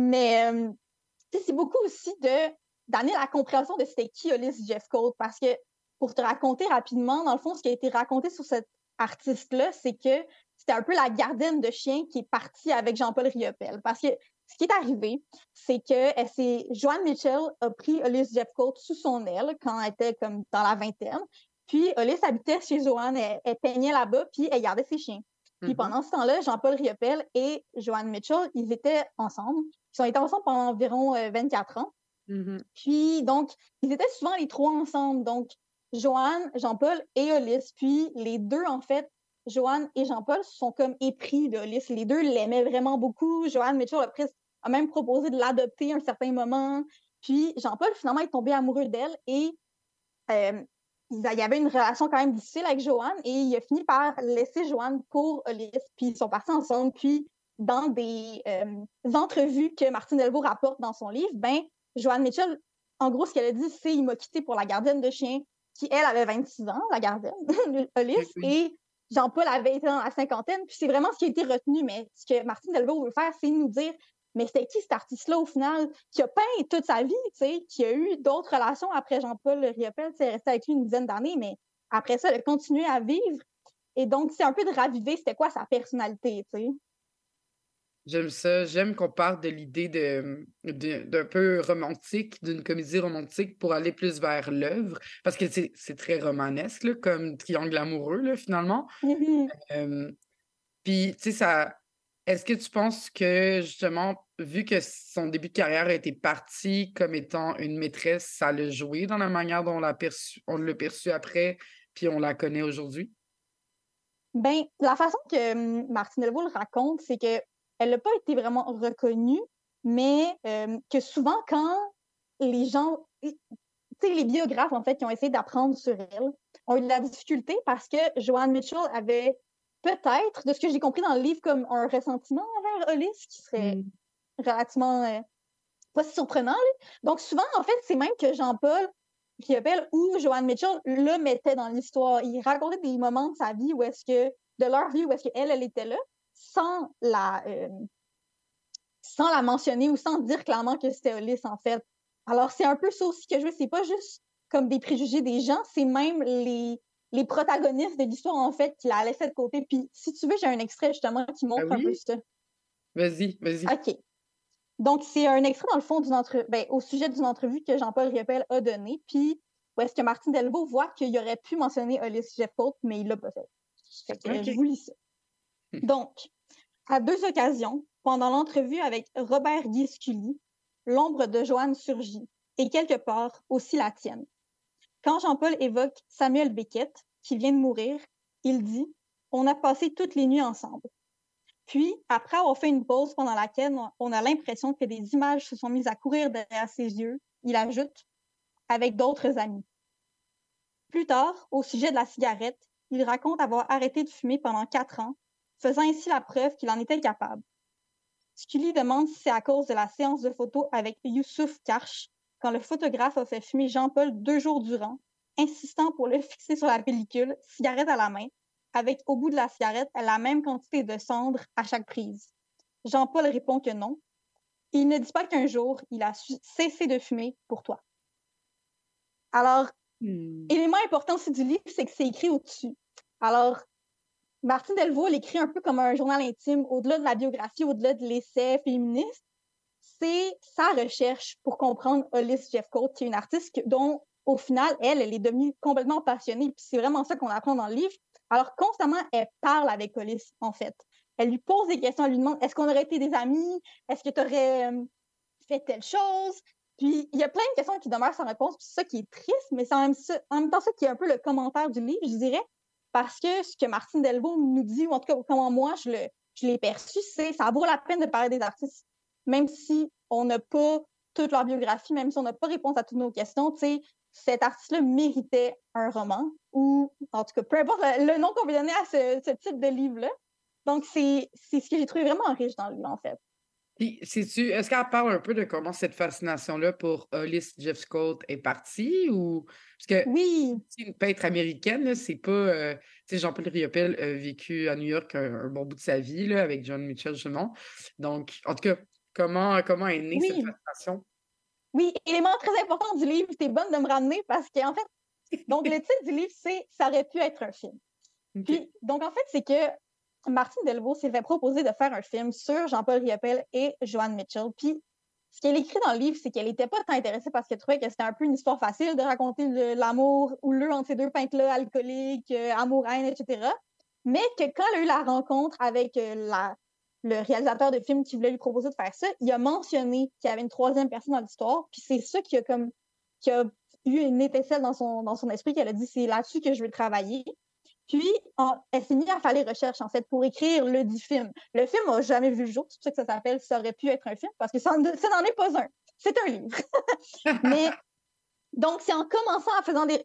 Mais euh, c'est beaucoup aussi de d'amener la compréhension de c'était qui Ulysse Jeffcoat, parce que pour te raconter rapidement, dans le fond, ce qui a été raconté sur cet artiste-là, c'est que c'était un peu la gardienne de chien qui est partie avec Jean-Paul Riopel. Parce que ce qui est arrivé, c'est que c'est Joanne Mitchell a pris Ulysse Jeffcoat sous son aile quand elle était comme dans la vingtaine. Puis Ulysse habitait chez Joanne, elle, peignait là-bas, puis elle gardait ses chiens. Puis mm-hmm. pendant ce temps-là, Jean-Paul Riopel et Joanne Mitchell, ils étaient ensemble. Ils ont été ensemble pendant environ 24 euh, ans. Mm-hmm. Puis donc, ils étaient souvent les trois ensemble. Donc, Joanne, Jean-Paul et Ulysse. Puis les deux, en fait, Joanne et Jean-Paul sont comme épris d'Ulysse. Les deux l'aimaient vraiment beaucoup. Joanne Mitchell a, a même proposé de l'adopter à un certain moment. Puis Jean-Paul, finalement, est tombé amoureux d'elle et euh, il y avait une relation quand même difficile avec Joanne et il a fini par laisser Joanne pour Ulysse. Puis ils sont partis ensemble. Puis dans des, euh, entrevues que Martine Delvaux rapporte dans son livre, ben Joanne Mitchell, en gros, ce qu'elle a dit, c'est il m'a quitté pour la gardienne de chien qui, elle, avait 26 ans, la gardienne, Ulysse, et Jean-Paul avait été dans la cinquantaine, puis c'est vraiment ce qui a été retenu. Mais ce que Martine Delvaux veut faire, c'est nous dire mais c'est qui cet artiste-là au final qui a peint toute sa vie, tu sais, qui a eu d'autres relations après Jean-Paul Riopel, c'est resté avec lui une dizaine d'années, mais après ça, il a continué à vivre. Et donc, c'est un peu de raviver c'était quoi sa personnalité, tu sais. J'aime ça. J'aime qu'on parte de l'idée de, d'un peu romantique, d'une comédie romantique pour aller plus vers l'œuvre. Parce que c'est, très romanesque, comme triangle amoureux, là, finalement. Mm-hmm. Puis, tu sais, ça. Est-ce que tu penses que, justement, vu que son début de carrière a été parti comme étant une maîtresse, ça l'a joué dans la manière dont on l'a perçu, on l'a perçu après, puis on la connaît aujourd'hui? Ben, la façon que hum, Martine Delvaux le raconte, c'est que elle n'a pas été vraiment reconnue, mais euh, que souvent, quand les gens, tu sais, les biographes, en fait, qui ont essayé d'apprendre sur elle, ont eu de la difficulté parce que Joanne Mitchell avait peut-être, de ce que j'ai compris dans le livre, comme un ressentiment envers Ulysse, qui serait mm. relativement euh, pas si surprenant. Donc, souvent, en fait, c'est même que Jean-Paul qui appelle ou Joanne Mitchell le mettait dans l'histoire. Il racontait des moments de sa vie où est-ce que, de leur vie, où est-ce qu'elle, elle était là sans la, euh, sans la mentionner ou sans dire clairement que c'était Ulysse, en fait. Alors, c'est un peu ça aussi que je veux. C'est pas juste comme des préjugés des gens, c'est même les, les protagonistes de l'histoire, en fait, qui la laissaient de côté. Puis, si tu veux, j'ai un extrait justement qui montre ah un peu ça. Vas-y, vas-y. OK. Donc, c'est un extrait, dans le fond, d'une entrevue, ben, au sujet d'une entrevue que Jean-Paul Riopel a donnée. Puis, où est-ce que Martin Delvaux voit qu'il aurait pu mentionner Ulysse Jeffcoat, mais il l'a pas fait. fait que je vous lis ça. Donc, à deux occasions, pendant l'entrevue avec Robert Guisculi, l'ombre de Joanne surgit, et quelque part aussi la tienne. Quand Jean-Paul évoque Samuel Beckett, qui vient de mourir, il dit On a passé toutes les nuits ensemble. Puis, après avoir fait une pause pendant laquelle on a l'impression que des images se sont mises à courir derrière ses yeux, il ajoute avec d'autres amis. Plus tard, au sujet de la cigarette, il raconte avoir arrêté de fumer pendant quatre ans faisant ainsi la preuve qu'il en était capable. Scully demande si c'est à cause de la séance de photos avec Youssouf Karch, quand le photographe a fait fumer Jean-Paul deux jours durant, insistant pour le fixer sur la pellicule, cigarette à la main, avec au bout de la cigarette la même quantité de cendre à chaque prise. Jean-Paul répond que non. Il ne dit pas qu'un jour, il a cessé de fumer pour toi. Alors, hmm. élément important aussi du livre, c'est que c'est écrit au-dessus. Alors, Martine Delvaux l'écrit un peu comme un journal intime, au-delà de la biographie, au-delà de l'essai féministe. C'est sa recherche pour comprendre Hollis Jeffcoat, qui est une artiste dont, au final, elle, elle est devenue complètement passionnée. Puis c'est vraiment ça qu'on apprend dans le livre. Alors, constamment, elle parle avec Hollis, en fait. Elle lui pose des questions, elle lui demande est-ce qu'on aurait été des amis? Est-ce que tu aurais euh, fait telle chose? Puis il y a plein de questions qui demeurent sans réponse, puis c'est ça qui est triste, mais c'est en même temps ça qui est un peu le commentaire du livre, je dirais, parce que ce que Martine Delvaux nous dit, ou en tout cas comment moi je le je l'ai perçu, c'est ça vaut la peine de parler des artistes, même si on n'a pas toute leur biographie, même si on n'a pas réponse à toutes nos questions, tu sais, cet artiste-là méritait un roman, ou en tout cas, peu importe le, nom qu'on veut donner à ce, ce type de livre-là. Donc, c'est ce que j'ai trouvé vraiment riche dans le livre, en fait. Puis, sais-tu, est-ce qu'elle parle un peu de comment cette fascination-là pour Hollis Jeffcoat est partie ou. Parce que oui. une peintre américaine, c'est pas. euh, tu sais, Jean-Paul Riopel a vécu à New York un, un bon bout de sa vie là, avec John Mitchell, justement. Donc, en tout cas, comment, comment est née cette fascination? Oui, élément très important du livre, t'es bonne de me ramener parce qu'en fait, donc le titre du livre, c'est Ça aurait pu être un film. Puis, donc en fait, c'est que Martine Delvaux s'est fait de faire un film sur Jean-Paul Riopel et Joanne Mitchell. Puis, ce qu'elle écrit dans le livre, c'est qu'elle n'était pas tant intéressée parce qu'elle trouvait que c'était un peu une histoire facile de raconter l'amour houleux entre ces deux peintres-là, alcooliques, euh, amour-haine, etc. Mais que quand elle a eu la rencontre avec euh, le réalisateur de film qui voulait lui proposer de faire ça, il a mentionné qu'il y avait une troisième personne dans l'histoire. Puis c'est ça qui a comme qui a eu une étincelle dans son, dans son esprit qu'elle a dit c'est là-dessus que je veux travailler. Puis, en- elle s'est mise à faire les recherches, en fait, pour écrire le dit film. Le film n'a jamais vu le jour, c'est pour ça que ça s'appelle Ça aurait pu être un film, parce que ça, n'en est pas un. C'est un livre. Mais, donc, c'est en commençant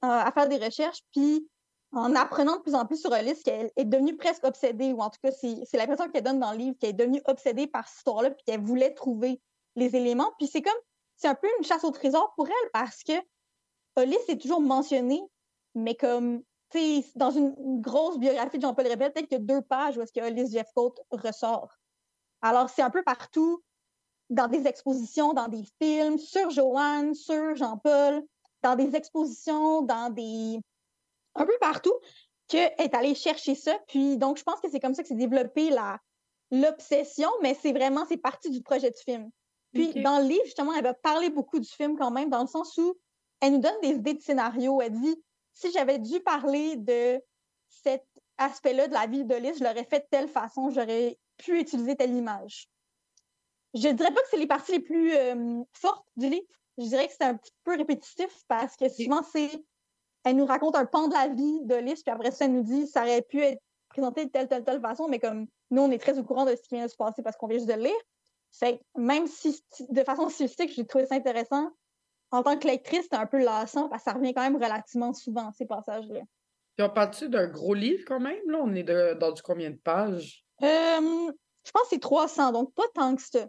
à, faire des recherches, puis en apprenant de plus en plus sur Alice, qu'elle est devenue presque obsédée, ou en tout cas, c'est l'impression qu'elle donne dans le livre, qu'elle est devenue obsédée par cette histoire-là, puis qu'elle voulait trouver les éléments. Puis c'est comme, c'est un peu une chasse au trésor pour elle, parce que Hollis est toujours mentionné, mais comme, dans une, une grosse biographie de Jean-Paul Rebelle, peut-être qu'il y a deux pages où est-ce que Jeffcoat ressort. Alors, c'est un peu partout, dans des expositions, dans des films, sur Joanne, sur Jean-Paul, dans des expositions, dans des... un peu partout, qu'elle est allée chercher ça. Puis, donc, je pense que c'est comme ça que s'est développée la l'obsession, mais c'est vraiment, c'est partie du projet du film. Puis, dans le livre, justement, elle va parler beaucoup du film quand même, dans le sens où elle nous donne des idées de scénario. Elle dit, si j'avais dû parler de cet aspect-là de la vie de Lys, je l'aurais fait de telle façon, j'aurais pu utiliser telle image. Je dirais pas que c'est les parties les plus euh, fortes du livre. Je dirais que c'est un petit peu répétitif parce que souvent, c'est. Elle nous raconte un pan de la vie de Lys, puis après ça, elle nous dit ça aurait pu être présenté de telle, telle, telle façon, mais comme nous, on est très au courant de ce qui vient de se passer parce qu'on vient juste de le lire. Fait même si de façon stylistique, j'ai trouvé ça intéressant, en tant que lectrice, c'est un peu lassant parce que ça revient quand même relativement souvent, ces passages-là. Puis on parle-tu d'un gros livre quand même? Là, on est de- dans du combien de pages? Euh, je pense que c'est 300, donc pas tant que ça.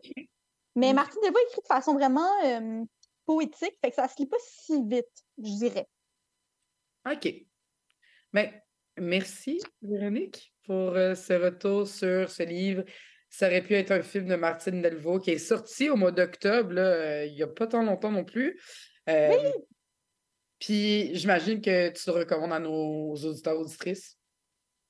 Mais Martine Delvaux écrit de façon vraiment euh, poétique, fait que ça se lit pas si vite, je dirais. OK. Ben, merci, Véronique, pour euh, ce retour sur ce livre. Ça aurait pu être un film de Martine Delvaux qui est sorti au mois d'octobre, euh, il n'y a pas tant longtemps non plus. Euh, Puis j'imagine que tu le recommandes à nos auditeurs auditrices.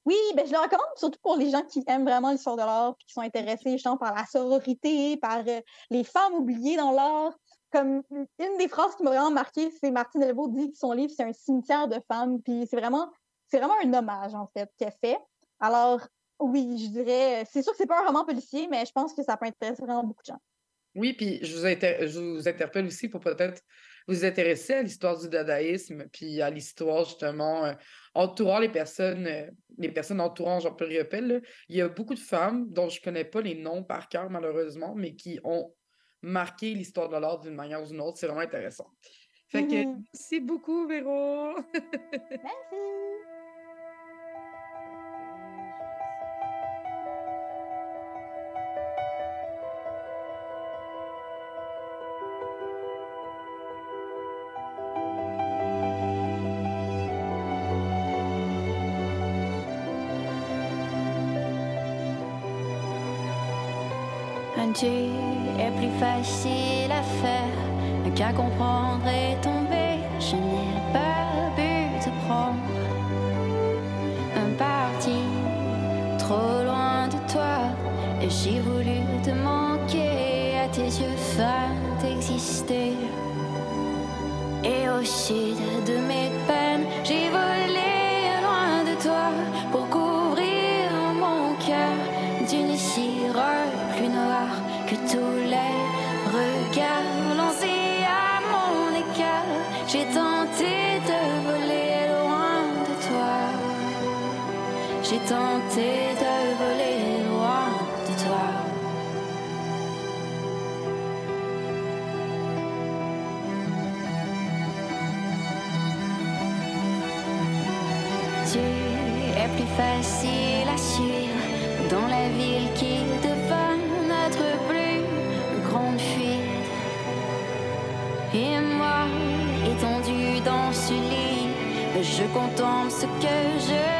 Oui, ben je le recommande surtout pour les gens qui aiment vraiment l'histoire de l'art, puis qui sont intéressés justement par la sororité, par euh, les femmes oubliées dans l'art. Comme une des phrases qui m'a vraiment marqué, c'est Martine Delvaux dit que son livre c'est un cimetière de femmes, puis c'est vraiment c'est vraiment un hommage en fait qu'elle fait. Alors oui, je dirais, c'est sûr que c'est pas un roman policier, mais je pense que ça peut intéresser vraiment beaucoup de gens. Oui, puis je vous, inter- je vous interpelle aussi pour peut-être vous intéresser à l'histoire du dadaïsme, puis à l'histoire justement euh, entourant les personnes, euh, les personnes entourant Jean-Paul Riopel. là. Il y a beaucoup de femmes dont je connais pas les noms par cœur malheureusement, mais qui ont marqué l'histoire de l'art d'une manière ou d'une autre. C'est vraiment intéressant. Fait que Mhm. merci beaucoup, Véro. Merci. Est plus facile à faire qu'à comprendre et tomber. Ce que je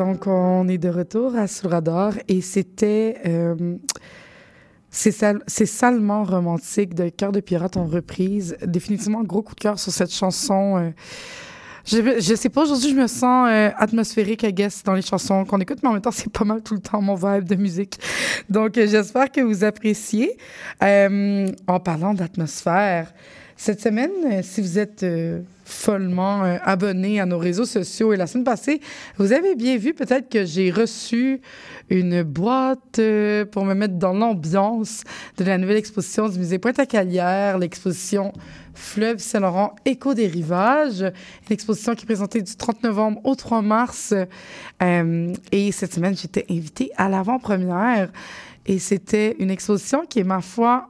Donc, on est de retour à Sous radar et c'était. euh, c'est sal- salement romantique de Cœur de pirate en reprise. Définitivement, gros coup de cœur sur cette chanson. euh. je, je sais pas, aujourd'hui, je me sens euh, atmosphérique, I guess, dans les chansons qu'on écoute, mais en même temps, c'est pas mal tout le temps mon vibe de musique. Donc, euh, j'espère que vous appréciez. En parlant d'atmosphère, cette semaine, euh, si vous êtes euh, follement euh, abonné à nos réseaux sociaux et la semaine passée, vous avez bien vu peut-être que j'ai reçu une boîte euh, pour me mettre dans l'ambiance de la nouvelle exposition du musée Pointe-à-Calière, l'exposition Fleuve Saint-Laurent Écho des rivages, une exposition qui est présentée du 30 novembre au 3 mars. Euh, et cette semaine, j'étais invitée à l'avant-première et c'était une exposition qui est, ma foi,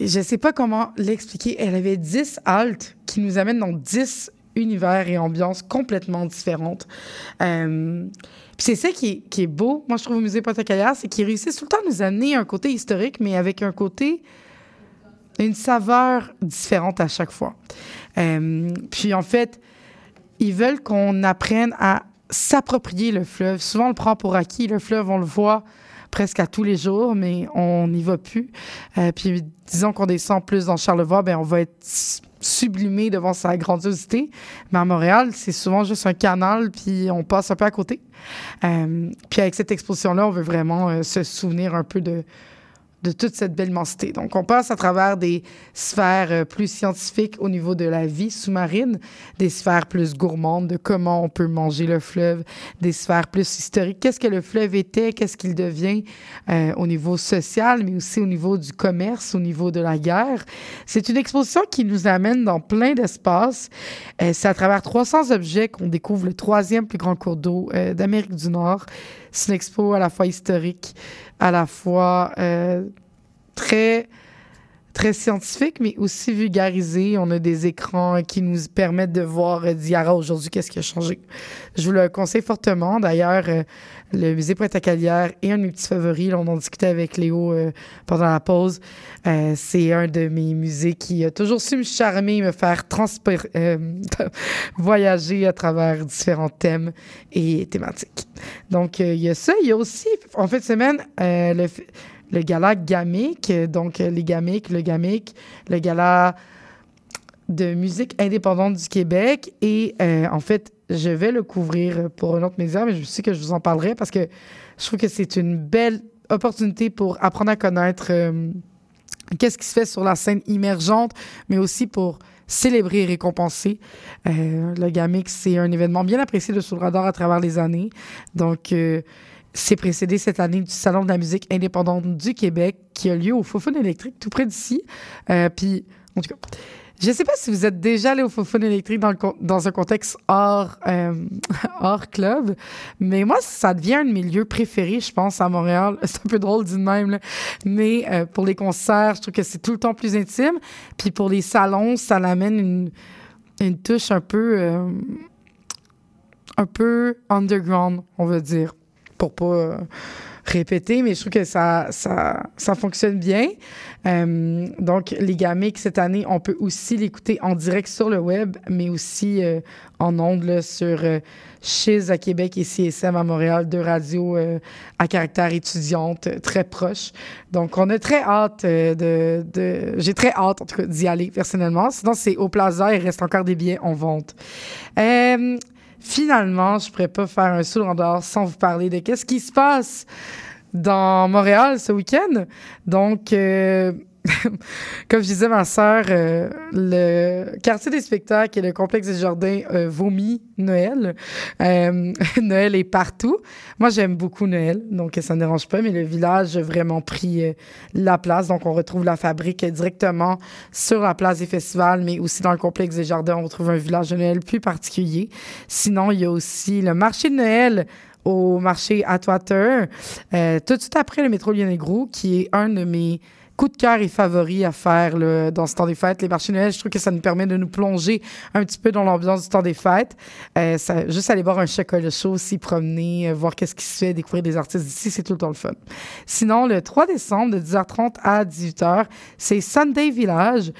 je sais pas comment l'expliquer. Elle avait 10 haltes qui nous amènent dans 10 univers et ambiances complètement différentes. Euh, puis c'est ça qui est, beau, moi, je trouve, au Musée Pointe-à-Calière, c'est qu'ils réussissent tout le temps à nous amener un côté historique, mais avec un côté, une saveur différente à chaque fois. Euh, puis en fait, ils veulent qu'on apprenne à s'approprier le fleuve. Souvent, on le prend pour acquis. Le fleuve, on le voit presque à tous les jours, mais on n'y va plus. Euh, puis disons qu'on descend plus dans Charlevoix, ben on va être sublimé devant sa grandiosité. Mais à Montréal, c'est souvent juste un canal, puis on passe un peu à côté. Euh, puis avec cette exposition-là, on veut vraiment euh, se souvenir un peu de, de toute cette belle immensité. Donc, on passe à travers des sphères euh, plus scientifiques au niveau de la vie sous-marine, des sphères plus gourmandes de comment on peut manger le fleuve, des sphères plus historiques. Qu'est-ce que le fleuve était, qu'est-ce qu'il devient euh, au niveau social, mais aussi au niveau du commerce, au niveau de la guerre? C'est une exposition qui nous amène dans plein d'espaces. Euh, C'est à travers 300 objets qu'on découvre le troisième plus grand cours d'eau d'Amérique du Nord. C'est une expo à la fois historique, à la fois euh, très très scientifique, mais aussi vulgarisé. On a des écrans qui nous permettent de voir euh, d'hier à aujourd'hui qu'est-ce qui a changé. Je vous le conseille fortement. D'ailleurs, euh, le musée Pointe-à-Calière est un de mes petits favoris. On en discutait avec Léo euh, pendant la pause. C'est un de mes musées qui a toujours su me charmer, me faire euh, voyager à travers différents thèmes et thématiques. Donc, il y a ça. Il y a aussi, en fin de semaine, le, le gala Gamic, euh, donc euh, les Gamic, le Gamic, le gala de musique indépendante du Québec. Et euh, en fait, je vais le couvrir pour un autre média, mais je sais que je vous en parlerai parce que je trouve que c'est une belle opportunité pour apprendre à connaître euh, qu'est-ce qui se fait sur la scène émergente, mais aussi pour célébré et récompensé. Euh, le GAMIX, c'est un événement bien apprécié de Sous radar à travers les années. Donc, c'est précédé cette année du Salon de la musique indépendante du Québec qui a lieu au Fofone électrique tout près d'ici. Euh, puis, en tout cas, je ne sais pas si vous êtes déjà allé au Fofone électrique dans, le, dans un contexte hors, euh, hors club, mais moi, ça devient un de mes lieux préférés, je pense, à Montréal. C'est un peu drôle dit de même, là. mais euh, pour les concerts, je trouve que c'est tout le temps plus intime. Puis pour les salons, ça l'amène une, une touche un peu, euh, un peu underground, on va dire, pour pas euh, répéter, mais je trouve que ça, ça, ça fonctionne bien. Euh, donc, les Gamics, cette année, on peut aussi l'écouter en direct sur le web, mais aussi euh, en ondes là, sur euh, à Québec et CSM à Montréal, deux radios euh, à caractère étudiante euh, très proches. Donc, on a très hâte de... de J'ai très hâte, en tout cas, d'y aller personnellement. Sinon, c'est au Plaza, il reste encore des billets en vente. Finalement, je pourrais pas faire un sous en dehors sans vous parler de qu'est-ce qui se passe dans Montréal ce week-end. Donc, euh, comme je disais, ma sœur, euh, le quartier des spectacles et le complexe des jardins euh, vomit Noël. Euh, Noël est partout. Moi, j'aime beaucoup Noël, donc ça ne dérange pas, mais le village a vraiment pris la place. Donc, on retrouve la fabrique directement sur la place des festivals, mais aussi dans le complexe des jardins, on retrouve un village de Noël plus particulier. Sinon, il y a aussi le marché de Noël au marché Atwater, tout de suite après le métro Lyon-Gros, qui est un de mes coups de cœur et favoris à faire là, dans ce temps des fêtes. Les marchés Noël, je trouve que ça nous permet de nous plonger un petit peu dans l'ambiance du temps des fêtes. Euh, ça, juste aller boire un chocolat chaud aussi, promener, euh, voir qu'est-ce qui se fait, découvrir des artistes d'ici, c'est tout le temps le fun. Sinon, le 3 décembre, de 10h30 à 18h, c'est Sunday Village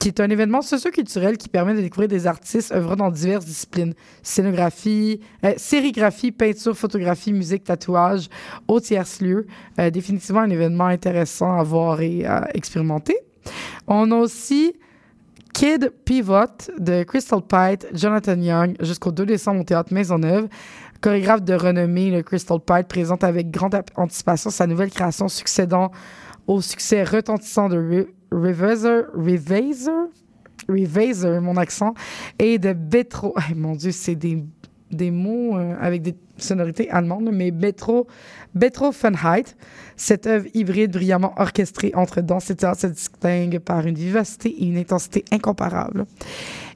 qui est un événement socioculturel qui permet de découvrir des artistes œuvrant dans diverses disciplines. Scénographie, euh, sérigraphie, peinture, photographie, musique, tatouage, au tiers-lieu. Euh, définitivement un événement intéressant à voir et à expérimenter. On a aussi Kid Pivot de Crystal Pite, Jonathan Young, jusqu'au 2 décembre au Théâtre Maisonneuve. Chorégraphe de renommée, le Crystal Pite présente avec grande anticipation sa nouvelle création succédant au succès retentissant de Revaser, Revaser, Revaser, mon accent, et de Betro. Oh, mon Dieu, c'est des, des mots euh, avec des sonorités allemandes, mais Betro, Betro Funheit. Cette œuvre hybride brillamment orchestrée entre danse et théâtre se distingue par une vivacité et une intensité incomparables.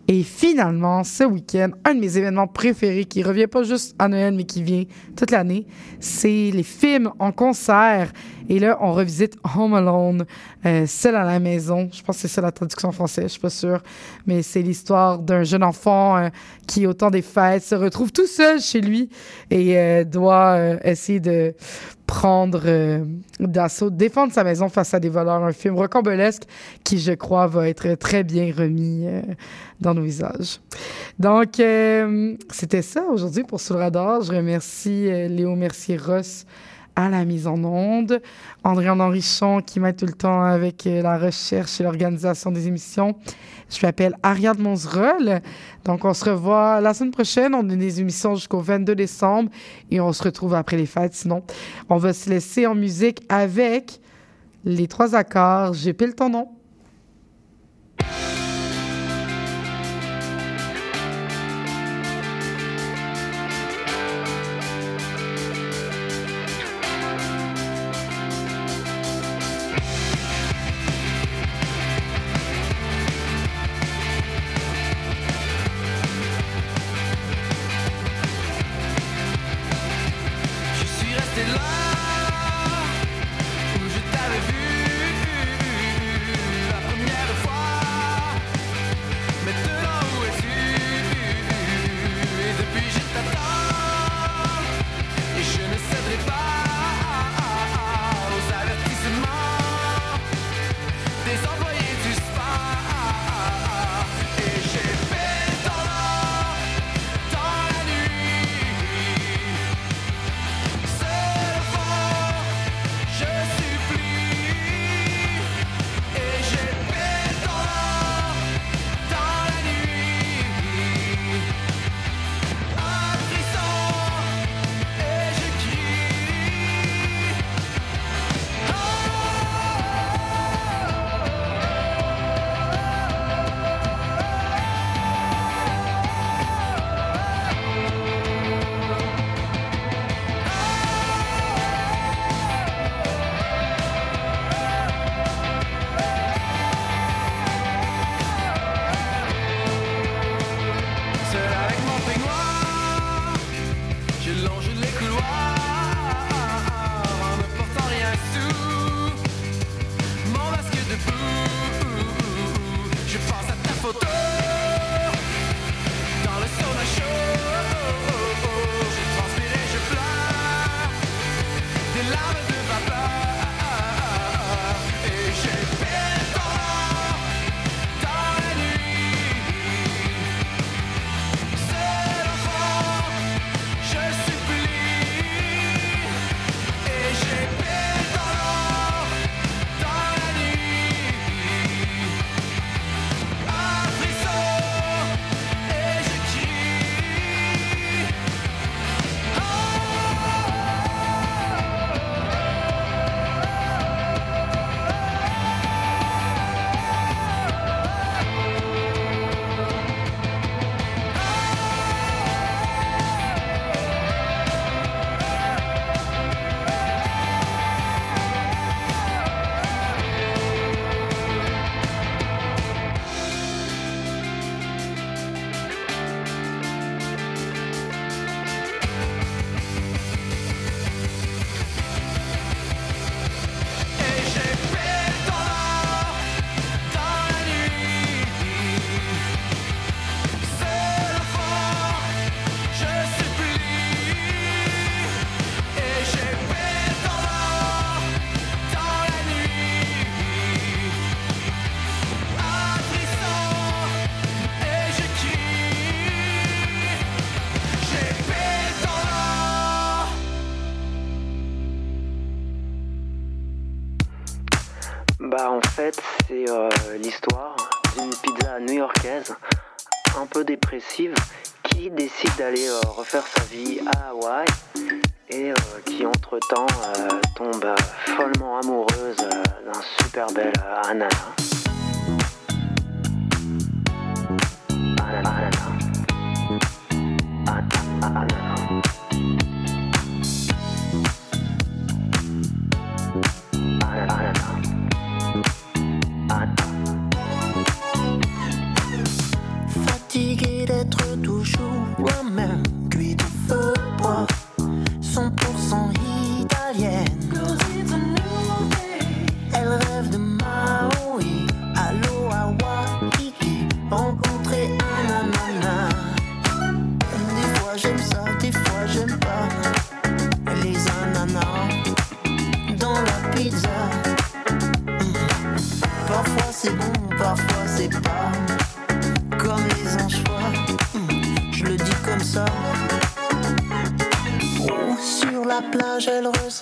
Et finalement, ce week-end, un de mes événements préférés qui revient pas juste à Noël, mais qui vient toute l'année, c'est les films en concert. Et là, on revisite Home Alone, euh, Seul à la maison. Je pense que c'est ça la traduction en français, je suis pas sûre. Mais c'est l'histoire d'un jeune enfant euh, qui, au temps des fêtes, se retrouve tout seul chez lui et euh, doit euh, essayer de prendre euh, d'assaut, défendre sa maison face à des voleurs. Un film rocambolesque qui, je crois, va être très bien remis euh, dans nos visages. Donc, c'était ça aujourd'hui pour Sous le radar. Je remercie Léo Mercier-Ross à la mise en onde, André Henrichon qui m'aide tout le temps avec euh, la recherche et l'organisation des émissions. Je m'appelle Ariane Monzerol. Donc, on se revoit la semaine prochaine. On a des émissions jusqu'au 22 décembre et on se retrouve après les fêtes. Sinon, on va se laisser en musique avec les trois accords. J'ai pile ton nom.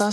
Elle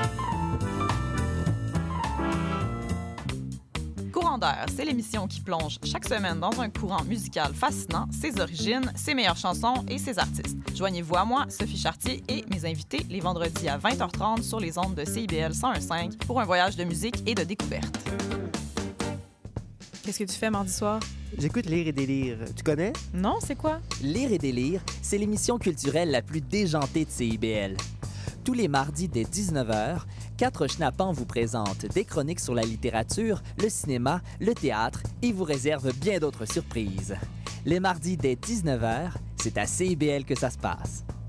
C'est l'émission qui plonge chaque semaine dans un courant musical fascinant, ses origines, ses meilleures chansons et ses artistes. Joignez-vous à moi, Sophie Chartier et mes invités les vendredis à 20h30 sur les ondes de CIBL 101.5 pour un voyage de musique et de découverte. Qu'est-ce que tu fais mardi soir? J'écoute Lire et délire. Tu connais? Non, c'est quoi? Lire et délire, c'est l'émission culturelle la plus déjantée de CIBL. Tous les mardis dès 19h, quatre schnappants vous présentent des chroniques sur la littérature, le cinéma, le théâtre et vous réservent bien d'autres surprises. Les mardis dès 19h, c'est à CIBL que ça se passe.